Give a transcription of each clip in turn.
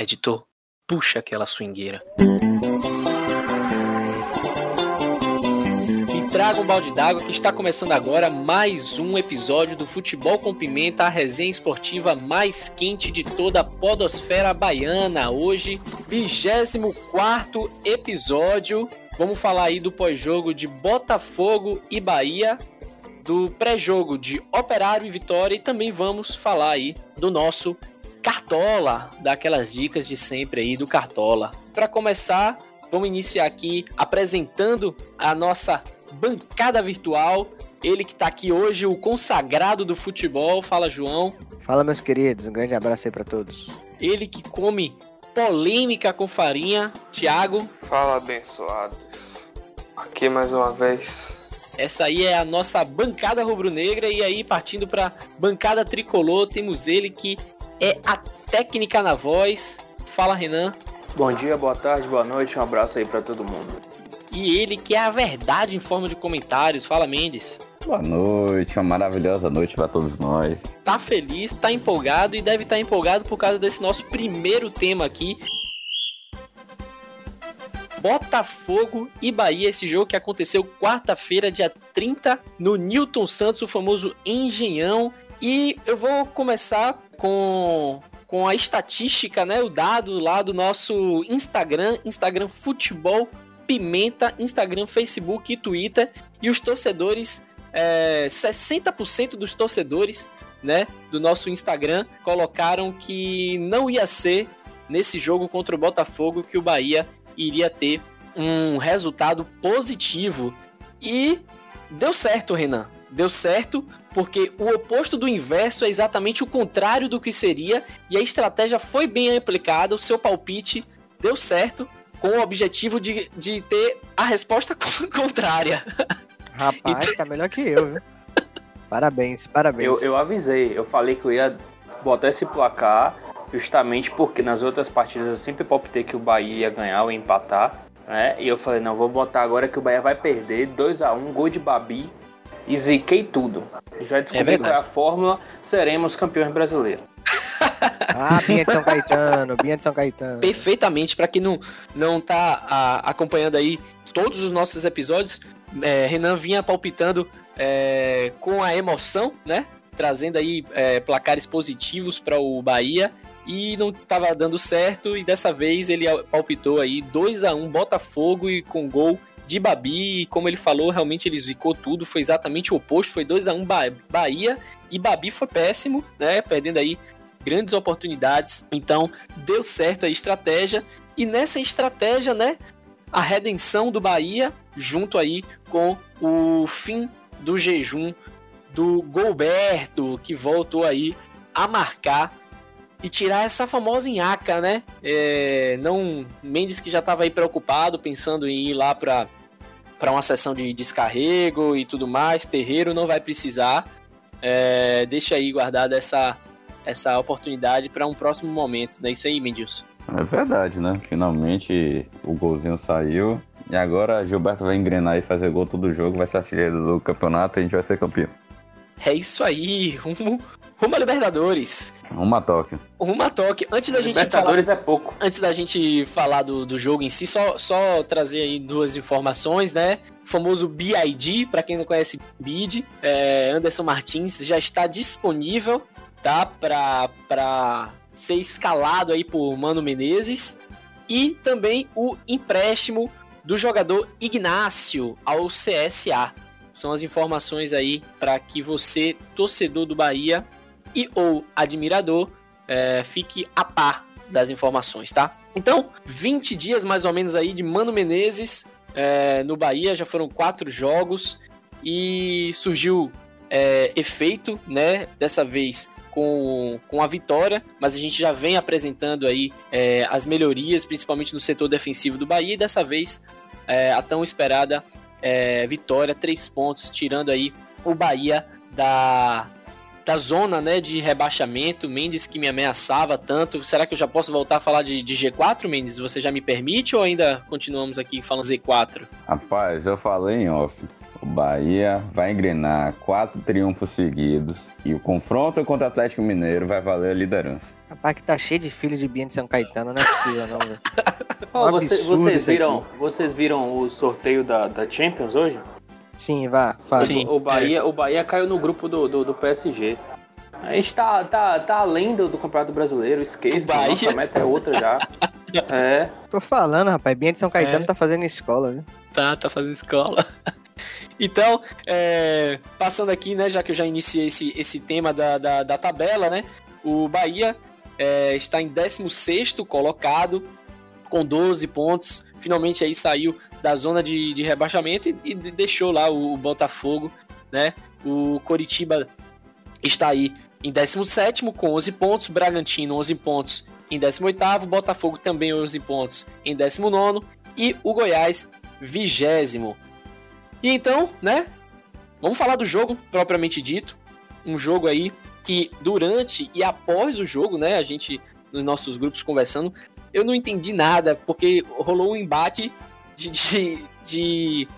Editor, puxa aquela swingueira. E traga um balde d'água que está começando agora mais um episódio do Futebol com Pimenta, a resenha esportiva mais quente de toda a podosfera baiana. Hoje, 24 episódio. Vamos falar aí do pós-jogo de Botafogo e Bahia, do pré-jogo de Operário e Vitória e também vamos falar aí do nosso Cartola, daquelas dicas de sempre aí do Cartola. Para começar, vamos iniciar aqui apresentando a nossa bancada virtual. Ele que está aqui hoje, o consagrado do futebol. Fala, João. Fala, meus queridos. Um grande abraço aí para todos. Ele que come polêmica com farinha, Thiago. Fala, abençoados. Aqui mais uma vez. Essa aí é a nossa bancada rubro-negra e aí partindo para bancada tricolor, temos ele que é a técnica na voz. Fala, Renan. Bom dia, boa tarde, boa noite, um abraço aí para todo mundo. E ele que é a verdade em forma de comentários. Fala, Mendes. Boa noite, uma maravilhosa noite para todos nós. Tá feliz, tá empolgado e deve estar tá empolgado por causa desse nosso primeiro tema aqui. Botafogo e Bahia, esse jogo que aconteceu quarta-feira, dia 30, no Newton Santos, o famoso Engenhão. E eu vou começar com, com a estatística, né? O dado lá do nosso Instagram, Instagram Futebol Pimenta, Instagram, Facebook e Twitter. E os torcedores, é, 60% dos torcedores, né, do nosso Instagram colocaram que não ia ser nesse jogo contra o Botafogo que o Bahia iria ter um resultado positivo. E deu certo, Renan. Deu certo porque o oposto do inverso é exatamente o contrário do que seria e a estratégia foi bem aplicada, o seu palpite deu certo com o objetivo de, de ter a resposta contrária. Rapaz, então... tá melhor que eu, viu? Parabéns, parabéns. Eu, eu avisei, eu falei que eu ia botar esse placar justamente porque nas outras partidas eu sempre palpitei que o Bahia ia ganhar ou empatar, né? E eu falei, não, vou botar agora que o Bahia vai perder 2 a 1 gol de Babi e ziquei tudo. Já descobri é qual é a fórmula, seremos campeões brasileiros. ah, Binha de São Caetano, Binha de São Caetano. Perfeitamente, para quem não, não tá a, acompanhando aí todos os nossos episódios, é, Renan vinha palpitando é, com a emoção, né? Trazendo aí é, placares positivos para o Bahia e não estava dando certo e dessa vez ele palpitou aí 2 a 1 Botafogo e com gol de Babi, como ele falou, realmente ele zicou tudo, foi exatamente o oposto, foi 2 a 1 Bahia e Babi foi péssimo, né, perdendo aí grandes oportunidades. Então, deu certo a estratégia e nessa estratégia, né, a redenção do Bahia junto aí com o fim do jejum do Golberto, que voltou aí a marcar e tirar essa famosa Inhaca, né? É, não Mendes que já estava aí preocupado, pensando em ir lá para para uma sessão de descarrego e tudo mais. Terreiro não vai precisar. É, deixa aí guardada essa, essa oportunidade para um próximo momento. Não é isso aí, Mendilson? É verdade, né? Finalmente o golzinho saiu. E agora Gilberto vai engrenar e fazer gol todo jogo, vai ser artilheiro do campeonato e a gente vai ser campeão. É isso aí, rumo, rumo a Libertadores. Rumo a Tóquio. Rumo a Tóquio. Antes da gente Libertadores falar, é pouco. Antes da gente falar do, do jogo em si, só, só trazer aí duas informações, né? O famoso BID, para quem não conhece BID, é, Anderson Martins já está disponível, tá? Para ser escalado aí por Mano Menezes. E também o empréstimo do jogador Ignácio ao CSA. São as informações aí para que você, torcedor do Bahia e ou admirador, é, fique a par das informações, tá? Então, 20 dias mais ou menos aí de Mano Menezes é, no Bahia, já foram quatro jogos e surgiu é, efeito, né? Dessa vez com, com a vitória, mas a gente já vem apresentando aí é, as melhorias, principalmente no setor defensivo do Bahia, e dessa vez é, a tão esperada é, vitória, três pontos, tirando aí o Bahia da, da zona né, de rebaixamento. Mendes que me ameaçava tanto. Será que eu já posso voltar a falar de, de G4, Mendes? Você já me permite ou ainda continuamos aqui falando Z4? Rapaz, eu falei em off. O Bahia vai engrenar quatro triunfos seguidos e o confronto contra o Atlético Mineiro vai valer a liderança. Rapaz, que tá cheio de filho de Bia de São Caetano, não é possível não, velho. Um vocês, aqui. viram, vocês viram o sorteio da, da Champions hoje? Sim, vá, fala. Sim. O Bahia, o Bahia caiu no grupo do, do, do PSG. A gente tá, tá, tá além do, do Campeonato Brasileiro, esqueça. O Bahia? Nossa meta é outra já. É. Tô falando, rapaz, Bia de São Caetano É. tá fazendo escola, viu? Tá, tá fazendo escola. Então, é, passando aqui, né, já que eu já iniciei esse, esse tema da, da, da tabela, né, o Bahia é, está em 16º colocado, com 12 pontos, finalmente aí saiu da zona de, de rebaixamento e, e deixou lá o, Botafogo, né, o Coritiba está aí em 17º com 11 pontos, Bragantino 11 pontos em 18º, Botafogo também 11 pontos em 19º e o Goiás vigésimo. E então, né? Vamos falar do jogo propriamente dito. Um jogo aí que durante e após o jogo, né? A gente nos nossos grupos conversando, eu não entendi nada porque rolou um embate de, de, de,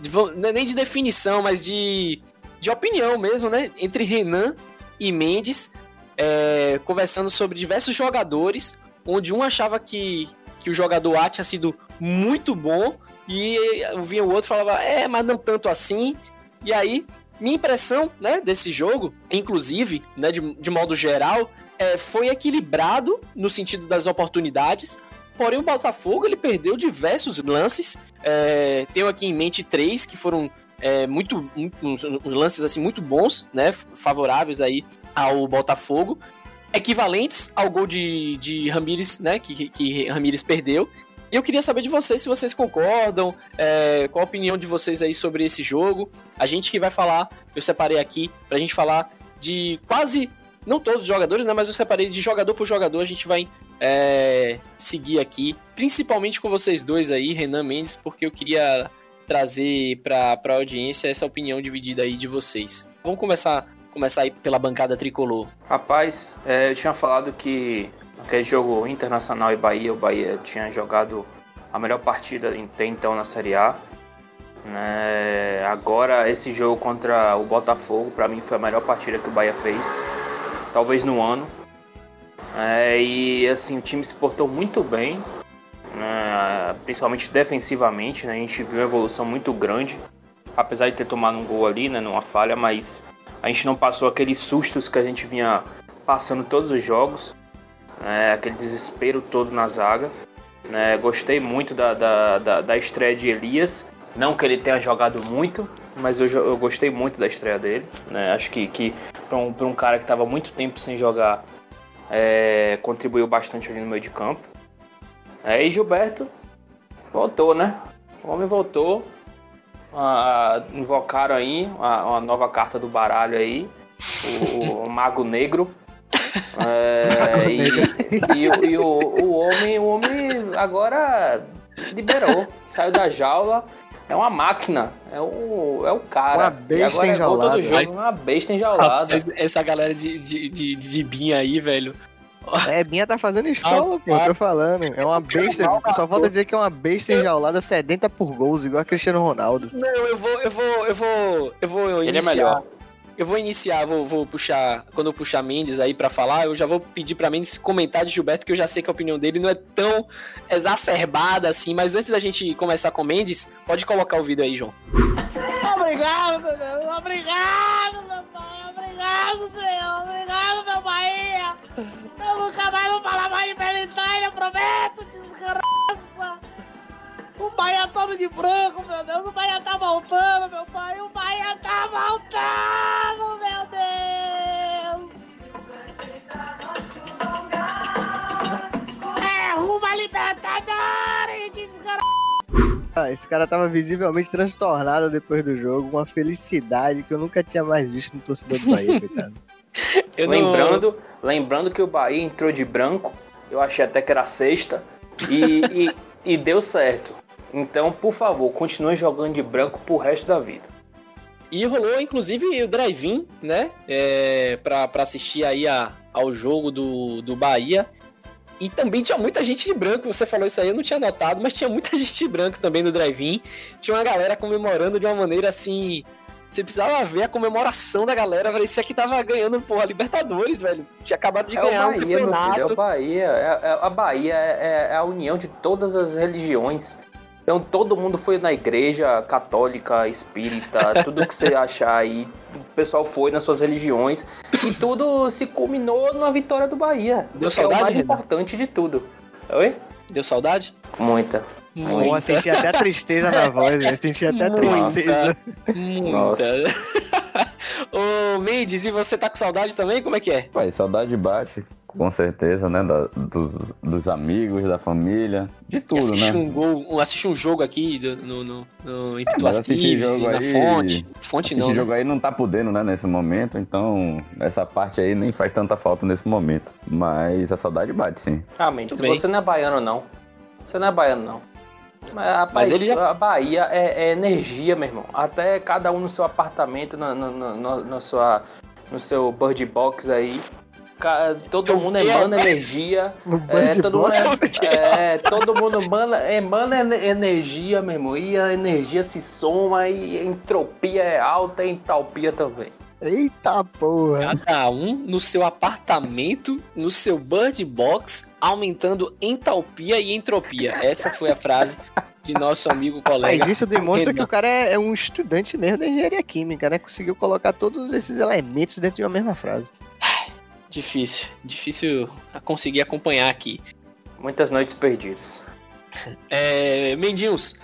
de- não é nem de definição, mas de de opinião mesmo, né? Entre Renan e Mendes, é, conversando sobre diversos jogadores, onde um achava que, que o jogador A tinha sido muito bom e via o outro falava, é, mas não tanto assim. E aí, minha impressão, né, desse jogo, inclusive, né, de, de modo geral, é, foi equilibrado no sentido das oportunidades. Porém, o Botafogo ele perdeu diversos lances. É, tenho aqui em mente três que foram é, muito, muito uns, uns lances assim muito bons, né, favoráveis aí ao Botafogo, equivalentes ao gol de, de Ramires, né, que, que, Ramires perdeu. E eu queria saber de vocês se vocês concordam, é, qual a opinião de vocês aí sobre esse jogo. A gente que vai falar, eu separei aqui pra gente falar de quase, não todos os jogadores, né, mas eu separei de jogador por jogador, a gente vai é, seguir aqui, principalmente com vocês dois aí, Renan Mendes, porque eu queria trazer para a audiência essa opinião dividida aí de vocês. Vamos começar, começar aí pela bancada tricolor. Rapaz, é, eu tinha falado que aquele jogo Internacional e Bahia, o Bahia tinha jogado a melhor partida até então na Série A. Né? Agora, esse jogo contra o Botafogo, para mim, foi a melhor partida que o Bahia fez, talvez no ano. É, e assim, o time se portou muito bem, né? principalmente defensivamente. Né? A gente viu uma evolução muito grande, apesar de ter tomado um gol ali, né? numa falha, mas a gente não passou aqueles sustos que a gente vinha passando todos os jogos, né? aquele desespero todo na zaga. Né? Gostei muito da, da, da, da estreia de Elias, não que ele tenha jogado muito, mas eu, eu gostei muito da estreia dele. Né? Acho que, que para um, um cara que estava muito tempo sem jogar, é, contribuiu bastante ali no meio de campo. É, e Gilberto voltou, né? O homem voltou. Ah, invocaram aí uma, uma nova carta do baralho aí, o, o Mago Negro. É, e e, o- e o, o homem, o homem agora liberou, saiu da jaula. É uma máquina, é o, é o cara. Uma besta agora é enjaulada. todo jogo, uma besta enjaulada. Essa galera de, de, de, de Binha aí, velho. É, Binha tá fazendo escola, pô, tô falando. É uma besta, só falta dizer que é uma besta enjaulada sedenta por gols, igual a Cristiano Ronaldo. Não, eu vou, eu vou, eu vou, eu vou Ele é iniciar. melhor. Eu vou iniciar, vou, vou puxar. Quando eu puxar Mendes aí pra falar, eu já vou pedir pra Mendes comentar de Gilberto, que eu já sei que a opinião dele não é tão exacerbada assim. Mas antes da gente começar com Mendes, pode colocar o vídeo aí, João. Obrigado, meu Deus. Obrigado, meu pai. Obrigado, Senhor. Obrigado, meu Bahia. Eu nunca mais vou falar mais de Belitânia, prometo, desgraça. O Bahia todo de branco, meu Deus. O Bahia tá voltando, meu pai. O Bahia tá voltando, meu Deus. É rumo a Libertadores, desgraça. Ah, esse cara tava visivelmente transtornado depois do jogo, uma felicidade que eu nunca tinha mais visto no torcedor do Bahia, coitado. Eu não- lembrando, lembrando que o Bahia entrou de branco, eu achei até que era sexta, e, e, e deu certo. Então, por favor, continue jogando de branco pro resto da vida. E rolou, inclusive, o drive-in, né? É, pra, pra assistir aí a, ao jogo do, do Bahia. e também tinha muita gente de branco. Você falou isso aí, eu não tinha notado, mas tinha muita gente de branco também no drive-in. Tinha uma galera comemorando de uma maneira assim. Você precisava ver a comemoração da galera, parecia que tava ganhando, porra, Libertadores, velho. Tinha acabado de É ganhar o Bahia, um meu filho, é campeonato. o Bahia. É, é- a Bahia é, é a união de todas as religiões. Então todo mundo foi na igreja católica, espírita, tudo que você achar aí. O pessoal foi nas suas religiões e tudo se culminou na vitória do Bahia. Deu que é o saudade, mais Renan? importante de tudo. Oi? Deu saudade? Muita. Pô, senti até a tristeza na voz, né? Senti até a tristeza. Muita. Nossa. Ô, Mendes, e você tá com saudade também? Como é que é? Pai, saudade bate, com certeza, né? da- dos, dos amigos, da família, de tudo, assistir né? um gol, um, assistir um jogo aqui no, no, no em mas Tives, jogo na aí- fonte. Fonte Esse não, né? jogo aí não tá podendo, né, nesse momento, então essa parte aí nem faz tanta falta nesse momento. Mas a saudade bate, sim. Ah, Mendes, Tudo bem. você não é baiano, não. Você não é baiano, não. Mas, rapaz, ele já- a Bahia é, é energia, meu irmão. Até cada um no seu apartamento, na, na, na- na- na sua, no seu bird box aí. Todo mundo emana energia. É, todo mundo, é, é, todo mundo emana, emana ener- energia, meu irmão. E a energia se soma e a entropia é alta e entalpia também. Eita porra. Cada um no seu apartamento, no seu bird box, aumentando entalpia e entropia. Essa foi a frase de nosso amigo colega. Mas isso demonstra que o cara é, é um estudante mesmo da engenharia química, né? Conseguiu colocar todos esses elementos dentro de uma mesma frase. Difícil, difícil a conseguir acompanhar aqui. Muitas noites perdidas. É, Mendinhos,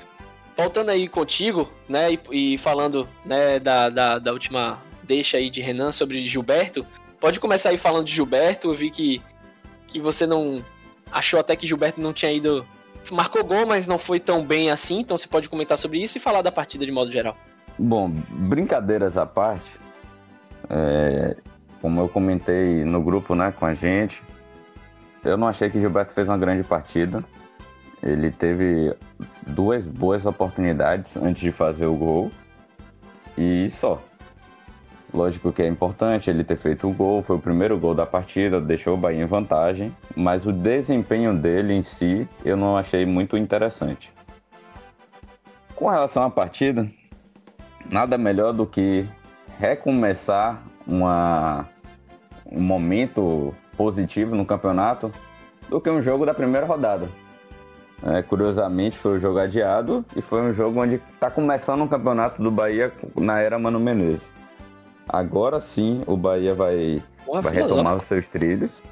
voltando aí contigo, né, e, e falando, né, da, da, da última deixa aí de Renan sobre Gilberto, pode começar aí falando de Gilberto, eu vi que, que você não achou até que Gilberto não tinha ido, marcou gol, mas não foi tão bem assim, então você pode comentar sobre isso e falar da partida de modo geral. Bom, brincadeiras à parte, é, como eu comentei no grupo né, com a gente, eu não achei que Gilberto fez uma grande partida. Ele teve duas boas oportunidades antes de fazer o gol e só. Lógico que é importante ele ter feito o gol, foi o primeiro gol da partida, deixou o Bahia em vantagem, mas o desempenho dele em si eu não achei muito interessante. Com relação à partida, nada melhor do que recomeçar uma, um momento positivo no campeonato do que um jogo da primeira rodada. É, curiosamente, foi um jogo adiado e foi um jogo onde está começando um campeonato do Bahia na era Mano Menezes. Agora sim o Bahia vai, Porra, vai retomar os seus trilhos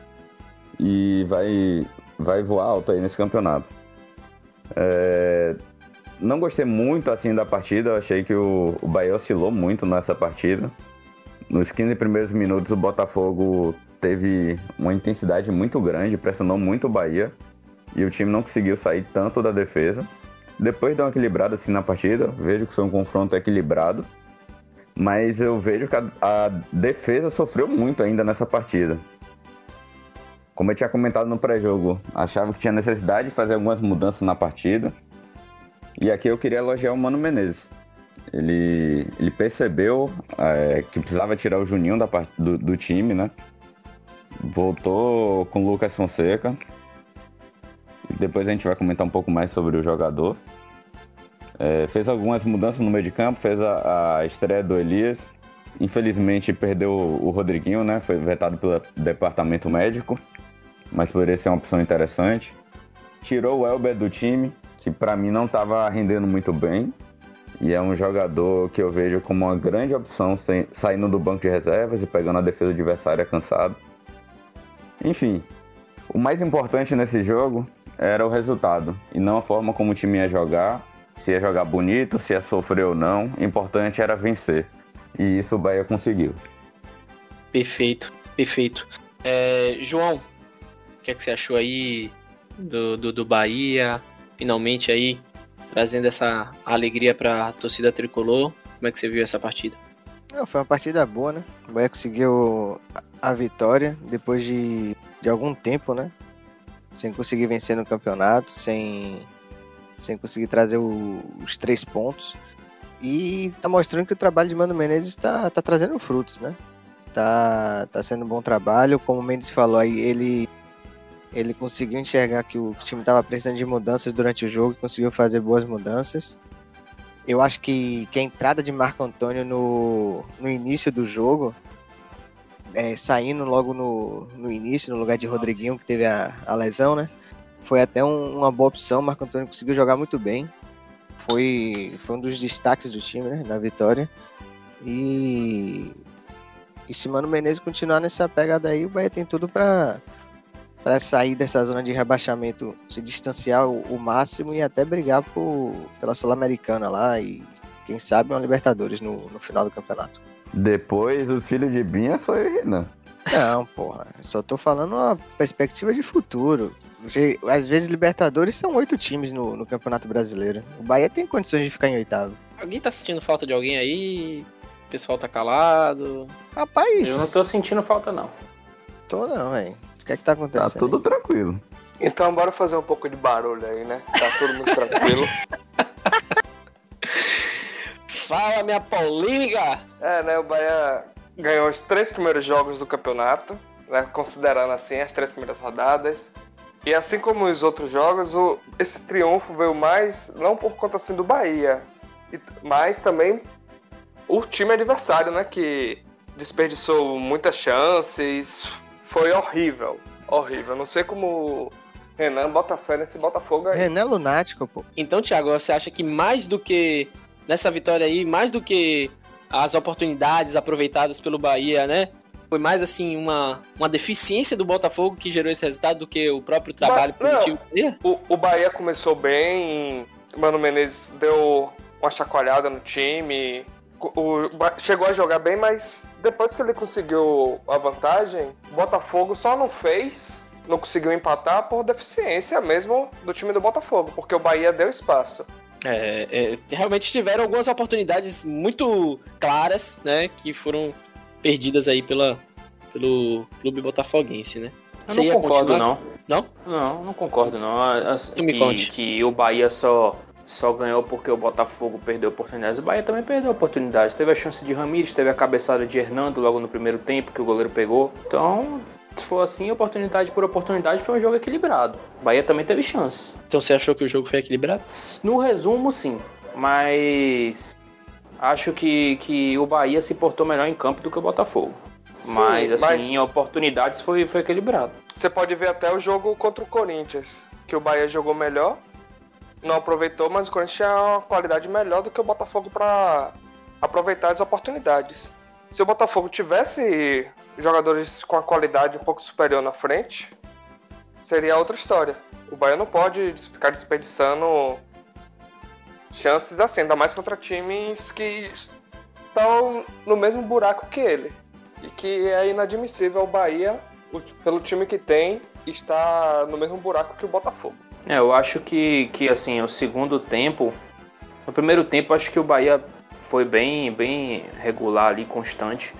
e vai, vai voar alto aí nesse campeonato. É, não gostei muito assim da partida, achei que o, o Bahia oscilou muito nessa partida. Nos 15 primeiros minutos o Botafogo teve uma intensidade muito grande, pressionou muito o Bahia e o time não conseguiu sair tanto da defesa. Depois deu uma equilibrada assim na partida, vejo que foi um confronto equilibrado, mas eu vejo que a, a defesa sofreu muito ainda nessa partida. Como eu tinha comentado no pré-jogo, achava que tinha necessidade de fazer algumas mudanças na partida. E aqui eu queria elogiar o Mano Menezes. Ele, ele percebeu é, que precisava tirar o Juninho da do, do time, né? Voltou com o Lucas Fonseca. Depois a gente vai comentar um pouco mais sobre o jogador. É, fez algumas mudanças no meio de campo, fez a, a estreia do Elias. Infelizmente perdeu o Rodriguinho, né? Foi vetado pelo departamento médico, mas poderia ser uma opção interessante. Tirou o Elber do time, que para mim não estava rendendo muito bem. E é um jogador que eu vejo como uma grande opção saindo do banco de reservas e pegando a defesa adversária cansado. Enfim, o mais importante nesse jogo era o resultado e não a forma como o time ia jogar, se ia jogar bonito, se ia sofrer ou não. O importante era vencer. E isso o Bahia conseguiu. Perfeito, perfeito. É, João, o que, é que você achou aí do, do, do Bahia? Finalmente aí trazendo essa alegria para a torcida tricolor. Como é que você viu essa partida? Não, foi uma partida boa, né? O Bahia conseguiu a vitória depois de, de algum tempo, né? Sem conseguir vencer no campeonato, sem, sem conseguir trazer o- os três pontos. E tá mostrando que o trabalho de Mano Menezes tá, tá trazendo frutos, né? Tá, tá sendo um bom trabalho. Como o Mendes falou aí, ele, Ele conseguiu enxergar que o time estava precisando de mudanças durante o jogo e conseguiu fazer boas mudanças. Eu acho que, que a entrada de Marco Antônio no, no início do jogo, é, saindo logo no, no início, no lugar de Rodriguinho, que teve a, a lesão, né? Foi até um- uma boa opção. Marco Antônio conseguiu jogar muito bem. Foi, foi um dos destaques do time, né? Na vitória. E, e se Mano Menezes continuar nessa pegada aí, o Bahia tem tudo para para sair dessa zona de rebaixamento, se distanciar o, o máximo e até brigar por, pela Sul-Americana lá e quem sabe uma Libertadores no, no final do campeonato. Depois, o filho de Binha sou eu e Renan. Não, porra, só tô falando uma perspectiva de futuro. Porque, Às vezes Libertadores são oito times no, no Campeonato Brasileiro. O Bahia tem condições de ficar em oitavo. Alguém tá sentindo falta de alguém aí? O pessoal tá calado. Rapaz, Eu não tô sentindo falta, não. tô não, velho. O que é que tá acontecendo? Tá tudo tranquilo. Então bora fazer um pouco de barulho aí, né? Tá todo mundo tranquilo. Fala, minha polêmica! É, né? O Bahia ganhou os três primeiros jogos do campeonato, né? Considerando assim as três primeiras rodadas. E assim como os outros jogos, o- esse triunfo veio mais não por conta assim do Bahia, e- mas também o time adversário, né? Que desperdiçou muitas chances. Foi horrível, horrível. Não sei como Renan bota fé nesse Botafogo aí. René Lunático, pô. Então, Thiago, você acha que mais do que nessa vitória aí, mais do que as oportunidades aproveitadas pelo Bahia, né? Foi mais assim uma, uma deficiência do Botafogo que gerou esse resultado do que o próprio trabalho Mas, não. positivo do Bahia? O, o Bahia começou bem, Mano Menezes deu uma chacoalhada no time, o, chegou a jogar bem, mas depois que ele conseguiu a vantagem, o Botafogo só não fez, não conseguiu empatar por deficiência mesmo do time do Botafogo, porque o Bahia deu espaço. É, é, realmente tiveram algumas oportunidades muito claras, né? Que foram perdidas aí pela, pelo clube botafoguense, né? Eu Você ia não concordo, continuar? não. Não? Não, não concordo, não. As- Tu me que, conte. que o Bahia só, só ganhou porque o Botafogo perdeu oportunidades. O Bahia também perdeu oportunidades. Teve a chance de Ramires, teve a cabeçada de Hernando logo no primeiro tempo que o goleiro pegou. Então, se for assim, oportunidade por oportunidade, foi um jogo equilibrado. O Bahia também teve chance. Então você achou que o jogo foi equilibrado? No resumo, sim. Mas acho que, que o Bahia se portou melhor em campo do que o Botafogo. Sim, mas, assim, mas- em oportunidades foi, foi equilibrado. Você pode ver até o jogo contra o Corinthians, que o Bahia jogou melhor, não aproveitou, mas o Corinthians tinha uma qualidade melhor do que o Botafogo para aproveitar as oportunidades. Se o Botafogo tivesse jogadores com a qualidade um pouco superior na frente, seria outra história. O Bahia não pode ficar desperdiçando chances assim, ainda mais contra times que estão no mesmo buraco que ele. E que é inadmissível o Bahia, pelo time que tem, estar no mesmo buraco que o Botafogo. É, eu acho que, que assim, o segundo tempo. No primeiro tempo, acho que o Bahia foi bem, bem regular ali, constante.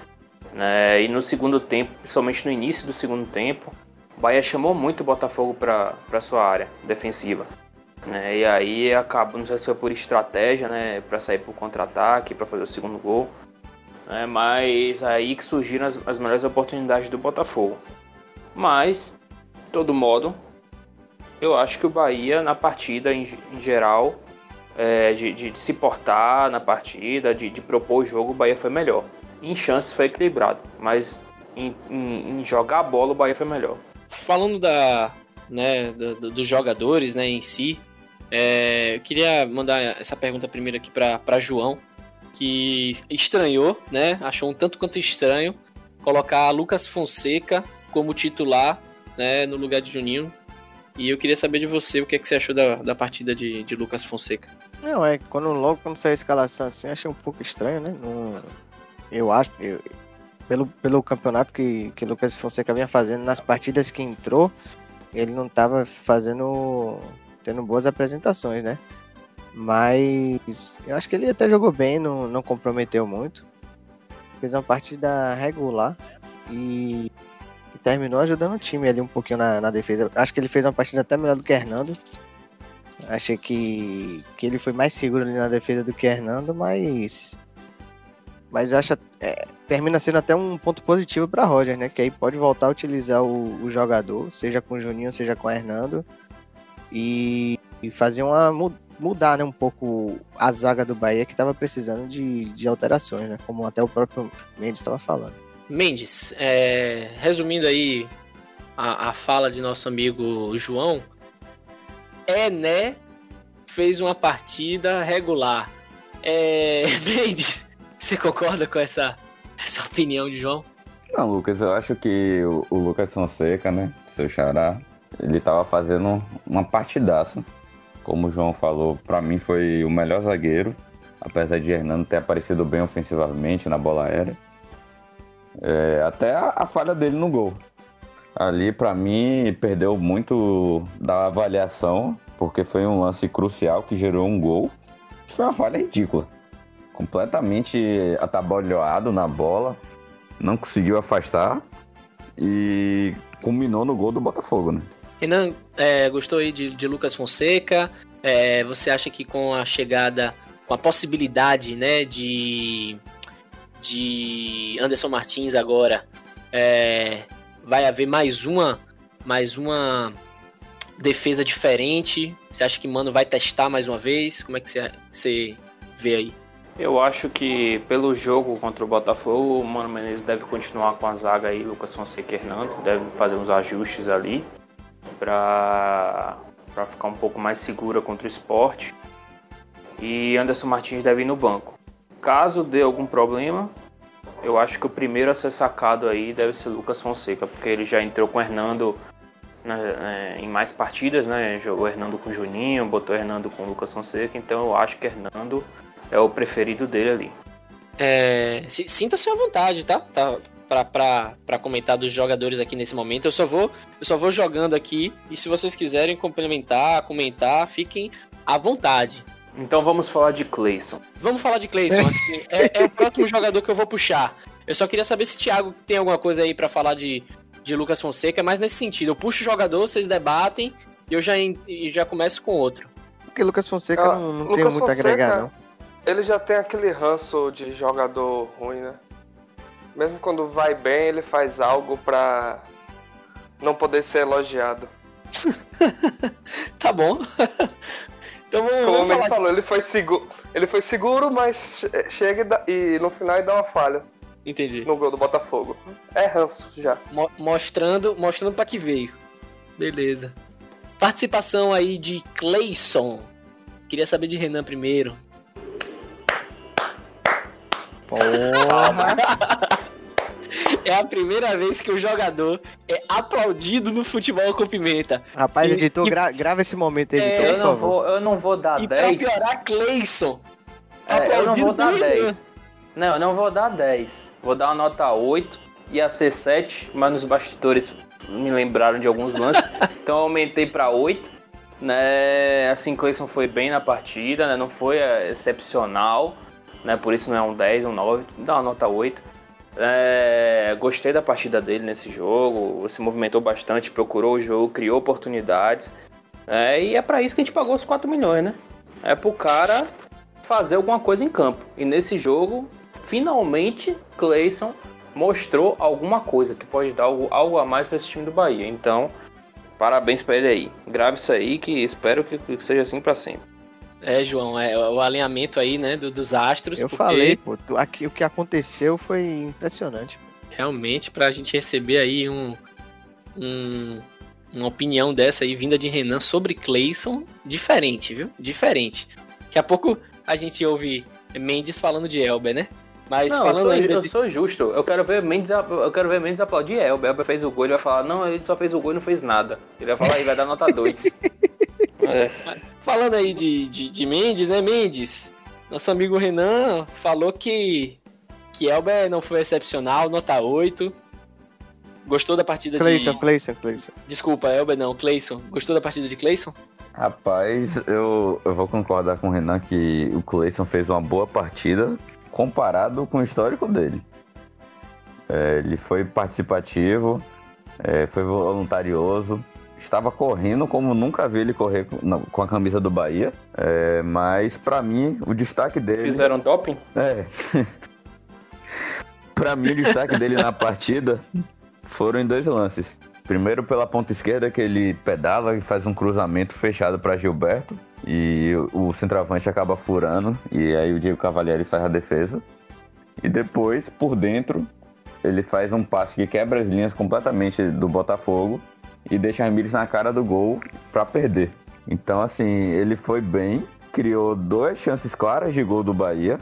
Né? E no segundo tempo, principalmente no início do segundo tempo, o Bahia chamou muito o Botafogo para sua área defensiva. Né? E aí acabou, não sei se foi por estratégia, né? Para sair por contra-ataque, para fazer o segundo gol. Né? Mas aí que surgiram as, as melhores oportunidades do Botafogo. Mas, de todo modo, eu acho que o Bahia na partida em, em geral, é, de, de- de se portar na partida, de, de propor o jogo, o Bahia foi melhor. Em chances foi equilibrado, mas em, em- em jogar a bola o Bahia foi melhor. Falando da, né, do- do- dos jogadores, né, em si, é, eu queria mandar essa pergunta primeiro aqui para João, que estranhou, né, achou um tanto quanto estranho colocar Lucas Fonseca como titular, né, no lugar de Juninho. E eu queria saber de você o que, é que você achou da, da partida de, de Lucas Fonseca. Não, é quando logo quando saiu a escalação assim, achei um pouco estranho, né? Não- eu acho, eu- pelo, pelo campeonato que, que Lucas Fonseca vinha fazendo nas partidas que entrou, ele não tava fazendo. tendo boas apresentações, né? Mas eu acho que ele até jogou bem, não, não comprometeu muito. Fez uma partida regular e, terminou ajudando o time ali um pouquinho na, na defesa. Acho que ele fez uma partida até melhor do que Hernando. Achei que, que ele foi mais seguro ali na defesa do que Hernando, mas Mas acho é, termina sendo até um ponto positivo para Roger, né? Que aí pode voltar a utilizar o, o jogador, seja com o Juninho, seja com o Hernando, e, e fazer uma mudar né, um pouco a zaga do Bahia que estava precisando de, de alterações, né? Como até o próprio Mendes estava falando. Mendes, é, resumindo aí a, a fala de nosso amigo João, é né fez uma partida regular. É, Mendes, você concorda com essa, essa opinião de João? Não, Lucas, eu acho que o, o Lucas Fonseca, né, seu xará, ele tava fazendo uma partidaça. Como o João falou, para mim foi o melhor zagueiro, apesar de Hernando ter aparecido bem ofensivamente na bola aérea. É, até a, a, falha dele no gol. Ali, para mim, perdeu muito da avaliação, porque foi um lance crucial que gerou um gol. Foi uma falha ridícula. Completamente atabalhoado na bola, não conseguiu afastar e culminou no gol do Botafogo, né? Renan, é, gostou aí de, de Lucas Fonseca? É, você acha que com a chegada, com a possibilidade, né, de, de Anderson Martins agora, é, vai haver mais uma, mais uma defesa diferente? Você acha que Mano vai testar mais uma vez? Como é que você, você vê aí? Eu acho que pelo jogo contra o Botafogo, o Mano Menezes deve continuar com a zaga aí, Lucas Fonseca e Hernando, deve fazer uns ajustes ali para ficar um pouco mais segura contra o esporte. E Anderson Martins deve ir no banco. Caso dê algum problema, eu acho que o primeiro a ser sacado aí deve ser Lucas Fonseca, porque ele já entrou com o Hernando né, em mais partidas, né? Jogou Hernando com o Juninho, botou Hernando com o Lucas Fonseca, então eu acho que Hernando é o preferido dele ali. É, Sinta-se à vontade, tá? tá para comentar dos jogadores aqui nesse momento. Eu só vou eu só vou jogando aqui e se vocês quiserem complementar, comentar, fiquem à vontade. Então vamos falar de Clayson. Vamos falar de Clayson. Assim, é, é, o próximo jogador que eu vou puxar. Eu só queria saber se o Thiago tem alguma coisa aí para falar de, de Lucas Fonseca, mas nesse sentido. Eu puxo o jogador, vocês debatem e eu já, e já começo com outro. Porque Lucas Fonseca ah, não, não Lucas tem muito Fonseca, a agregar, não. Ele já tem aquele ranço de jogador ruim, né? Mesmo quando vai bem, ele faz algo pra não poder ser elogiado. tá bom. então vamos, Como vamos o Mendes falou, ele foi, seguro, ele foi seguro, mas chega e, dá, e no final ele dá uma falha. Entendi. No gol do Botafogo. É ranço já. Mo mostrando, mostrando para que veio. Beleza. Participação aí de Clayson. Queria saber de Renan primeiro. Porra. É a primeira vez que o jogador é aplaudido no futebol com pimenta. Rapaz, e, editor, e... Gra grava esse momento, editor, é, eu não Vou, eu não vou dar e 10. E pra piorar, Cleison. É, eu não vou dar 10. Não, eu não vou dar 10. Vou dar uma nota 8. Ia ser 7, mas nos bastidores me lembraram de alguns lances. então eu aumentei para 8. Né? Assim, Cleison foi bem na partida, né? não foi é, excepcional. Né? Por isso não é um 10, um 9. Dá uma nota 8. É, gostei da partida dele nesse jogo, se movimentou bastante, procurou o jogo, criou oportunidades. É, e é para isso que a gente pagou os 4 milhões, né? É pro cara fazer alguma coisa em campo. E nesse jogo, finalmente, Clayson mostrou alguma coisa que pode dar algo, algo a mais para esse time do Bahia. Então, parabéns para ele aí. Grave isso aí que espero que, que seja assim para sempre. É, João, é o alinhamento aí, né, do, dos astros. Eu porque... falei, pô, aqui, o que aconteceu foi impressionante. Realmente, pra gente receber aí um, um, uma opinião dessa aí, vinda de Renan sobre Clayson, diferente, viu? Diferente. Daqui a pouco a gente ouve Mendes falando de Elber, né? Mas não, falando eu, sou, ainda eu de... sou justo. Eu quero ver Mendes, eu quero ver Mendes aplaudir Elber. Elber fez o gol, ele vai falar: "Não, ele só fez o gol e não fez nada". Ele vai falar e vai dar nota 2. é. Falando aí de, de, de, Mendes, né, Mendes? Nosso amigo Renan falou que, que Elber não foi excepcional, nota 8. Gostou da partida Clayson, de... Clayson, Clayson. Desculpa, Elber não, Clayson. Gostou da partida de Clayson? Rapaz, eu, eu vou concordar com o Renan que o Clayson fez uma boa partida comparado com o histórico dele. É, ele foi participativo, é, foi voluntarioso, estava correndo como nunca vi ele correr com, a camisa do Bahia. É, mas para mim, o destaque dele. Fizeram doping? É. Pra mim, o destaque dele na partida foram em dois lances. Primeiro pela ponta esquerda, que ele pedala e faz um cruzamento fechado para Gilberto. E o centroavante acaba furando. E aí o Diego Cavalieri faz a defesa. E depois, por dentro, ele faz um passe que quebra as linhas completamente do Botafogo e deixa Ramires na cara do gol para perder. Então, assim, ele foi bem, criou duas chances claras de gol do Bahia,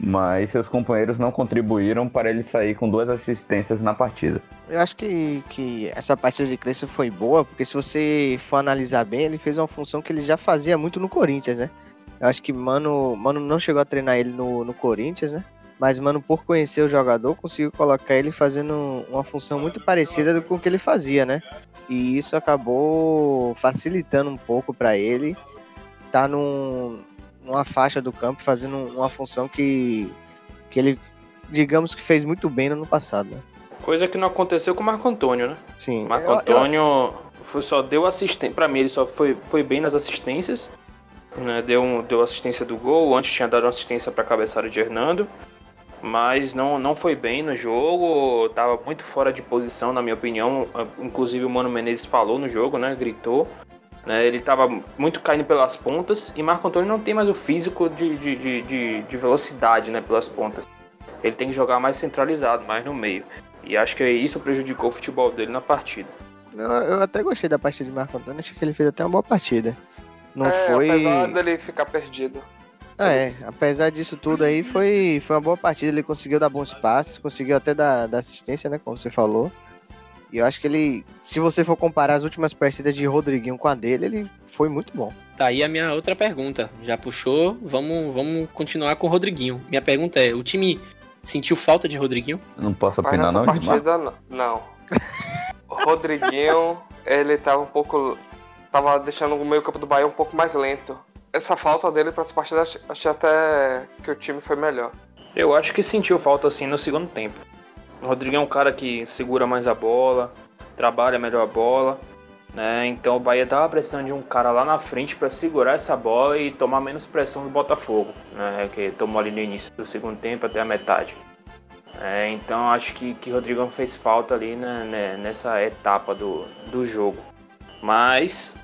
mas seus companheiros não contribuíram para ele sair com duas assistências na partida. Eu acho que, que essa partida de Cleiton foi boa, porque se você for analisar bem, ele fez uma função que ele já fazia muito no Corinthians, né? Eu acho que Mano, Mano não chegou a treinar ele no, no Corinthians, né? Mas, mano, por conhecer o jogador, conseguiu colocar ele fazendo uma função muito parecida com o que ele fazia, né? E isso acabou facilitando um pouco para ele estar tá num, numa faixa do campo fazendo uma função que, que ele, digamos que fez muito bem no ano passado. Né? Coisa que não aconteceu com o Marco Antônio, né? Sim. Marco Antônio eu... só deu assistência. Para mim, ele só foi, foi bem nas assistências. Né? Deu, um, deu assistência do gol. Antes tinha dado assistência para a cabeçada de Hernando mas não, não foi bem no jogo, estava muito fora de posição, na minha opinião. Inclusive o Mano Menezes falou no jogo, né? Gritou. Né, ele estava muito caindo pelas pontas e Marco Antônio não tem mais o físico de, de, de, de, de velocidade né, pelas pontas. Ele tem que jogar mais centralizado, mais no meio. E acho que isso prejudicou o futebol dele na partida. Eu, eu até gostei da partida de Marco Antônio, acho que ele fez até uma boa partida. Não é, foi. Apesar dele ficar perdido. Ah, é, apesar disso tudo aí, foi, foi uma boa partida. Ele conseguiu dar bons passes, conseguiu até dar, dar assistência, né? Como você falou. E eu acho que ele, se você for comparar as últimas partidas de Rodriguinho com a dele, ele foi muito bom. Tá aí a minha outra pergunta. Já puxou, vamos, vamos continuar com o Rodriguinho. Minha pergunta é: o time sentiu falta de Rodriguinho? Não posso opinar, não, partida, não. não. Rodriguinho, ele tava um pouco. Tava deixando o meio campo do Bahia um pouco mais lento essa falta dele para essa partida, achei até que o time foi melhor. Eu acho que sentiu falta assim no segundo tempo. O Rodrigo é um cara que segura mais a bola, trabalha melhor a bola, né? Então o Bahia dava a pressão de um cara lá na frente para segurar essa bola e tomar menos pressão do Botafogo, né? Que tomou ali no início do segundo tempo até a metade. É, então acho que, que Rodrigão fez falta ali né, né, nessa etapa do, do jogo. Mas